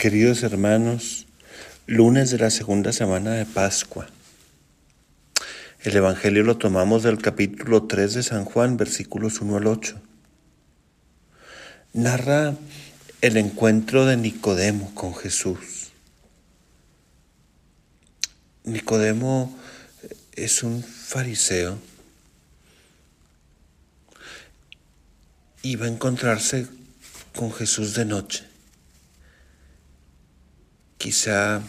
Queridos hermanos, lunes de la segunda semana de Pascua. El Evangelio lo tomamos del capítulo 3 de San Juan, versículos 1 al 8. Narra el encuentro de Nicodemo con Jesús. Nicodemo es un fariseo y va a encontrarse con Jesús de noche. Quizá,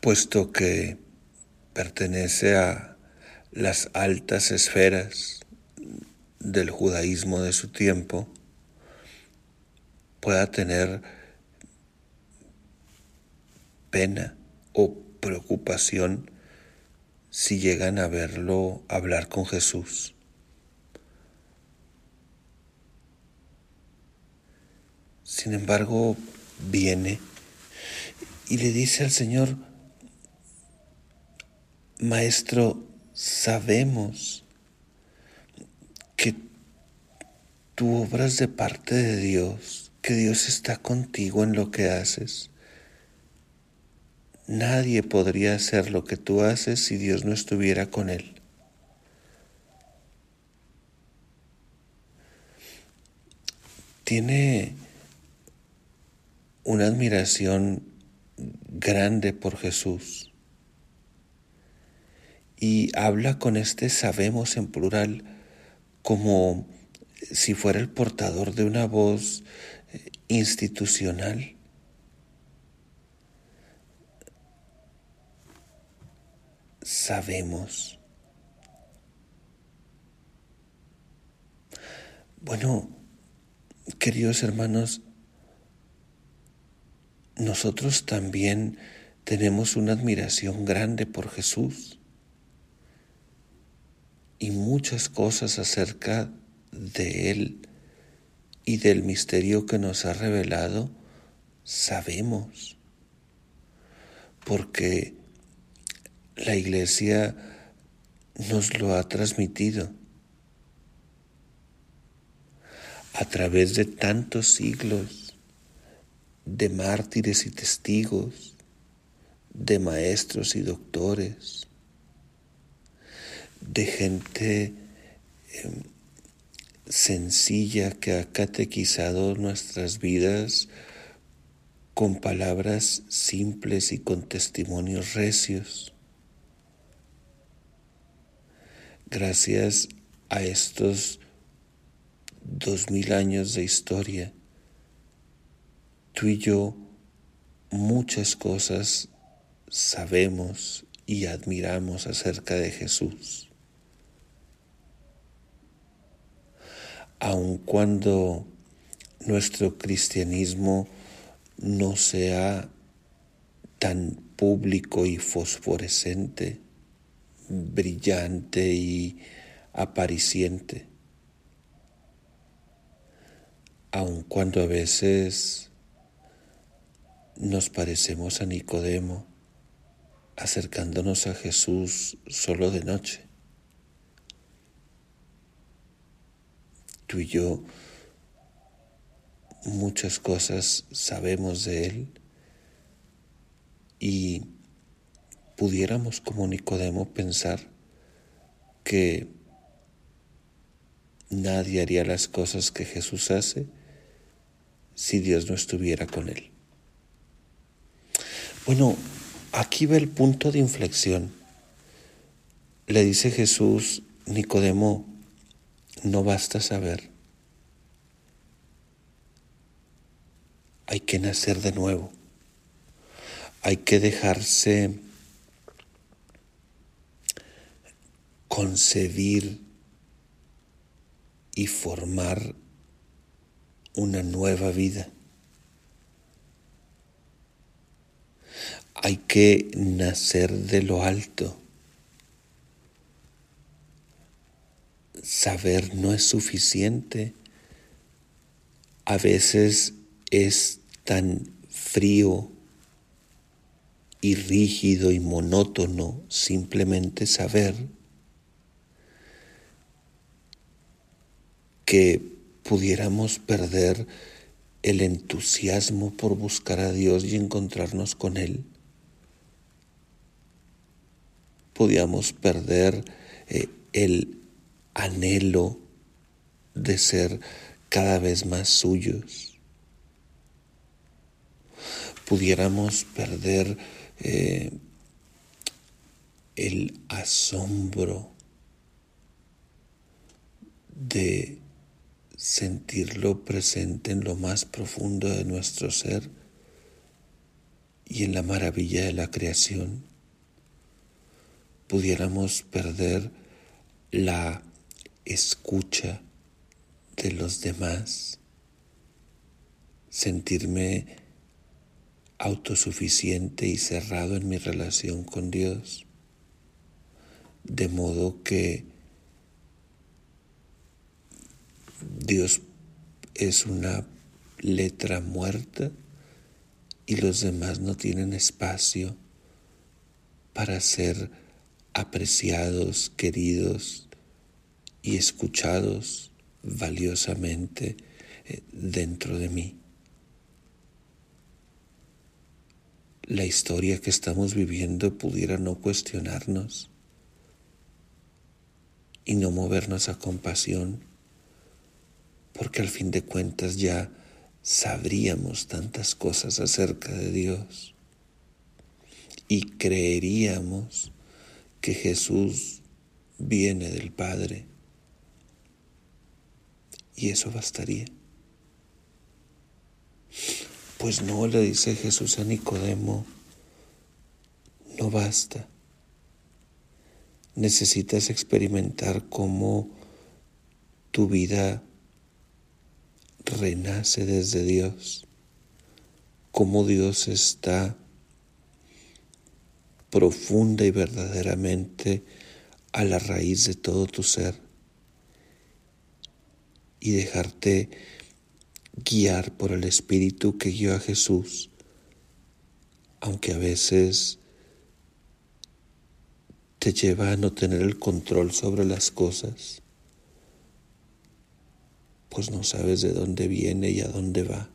puesto que pertenece a las altas esferas del judaísmo de su tiempo, pueda tener pena o preocupación si llegan a verlo hablar con Jesús. Sin embargo, viene y le dice al Señor, Maestro, sabemos que tú obras de parte de Dios, que Dios está contigo en lo que haces. Nadie podría hacer lo que tú haces si Dios no estuviera con él. Tiene una admiración grande por Jesús. Y habla con este sabemos en plural como si fuera el portador de una voz eh, institucional. Sabemos. Bueno, queridos hermanos, nosotros también tenemos una admiración grande por Jesús y muchas cosas acerca de Él y del misterio que nos ha revelado sabemos, porque la iglesia nos lo ha transmitido a través de tantos siglos de mártires y testigos, de maestros y doctores, de gente em, sencilla que ha catequizado nuestras vidas con palabras simples y con testimonios recios. Gracias a estos dos mil años de historia, tú y yo muchas cosas sabemos y admiramos acerca de Jesús. Aun cuando nuestro cristianismo no sea tan público y fosforescente, brillante y apariciente, aun cuando a veces nos parecemos a Nicodemo acercándonos a Jesús solo de noche. Tú y yo muchas cosas sabemos de Él y pudiéramos como Nicodemo pensar que nadie haría las cosas que Jesús hace si Dios no estuviera con Él. Bueno, aquí ve el punto de inflexión. Le dice Jesús, Nicodemo, no basta saber. Hay que nacer de nuevo. Hay que dejarse concebir y formar una nueva vida. Hay que nacer de lo alto. Saber no es suficiente. A veces es tan frío y rígido y monótono simplemente saber que pudiéramos perder el entusiasmo por buscar a Dios y encontrarnos con Él. Podíamos perder eh, el anhelo de ser cada vez más suyos. Pudiéramos perder eh, el asombro de sentirlo presente en lo más profundo de nuestro ser y en la maravilla de la creación, pudiéramos perder la escucha de los demás, sentirme autosuficiente y cerrado en mi relación con Dios, de modo que Dios es una letra muerta y los demás no tienen espacio para ser apreciados, queridos y escuchados valiosamente eh, dentro de mí. La historia que estamos viviendo pudiera no cuestionarnos y no movernos a compasión, porque al fin de cuentas ya sabríamos tantas cosas acerca de Dios y creeríamos que Jesús viene del Padre. Y eso bastaría. Pues no, le dice Jesús a Nicodemo, no basta. Necesitas experimentar cómo tu vida renace desde Dios, cómo Dios está profunda y verdaderamente a la raíz de todo tu ser y dejarte guiar por el Espíritu que guió a Jesús, aunque a veces te lleva a no tener el control sobre las cosas pues no sabes de dónde viene y a dónde va.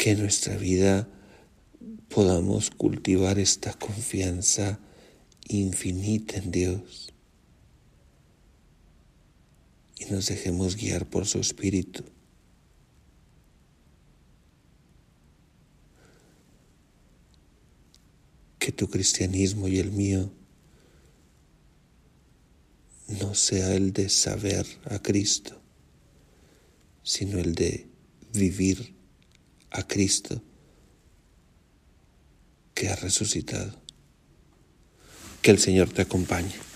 Que en nuestra vida podamos cultivar esta confianza infinita en Dios y nos dejemos guiar por su Espíritu. Que tu cristianismo y el mío no sea el de saber a Cristo, sino el de vivir a Cristo que ha resucitado. Que el Señor te acompañe.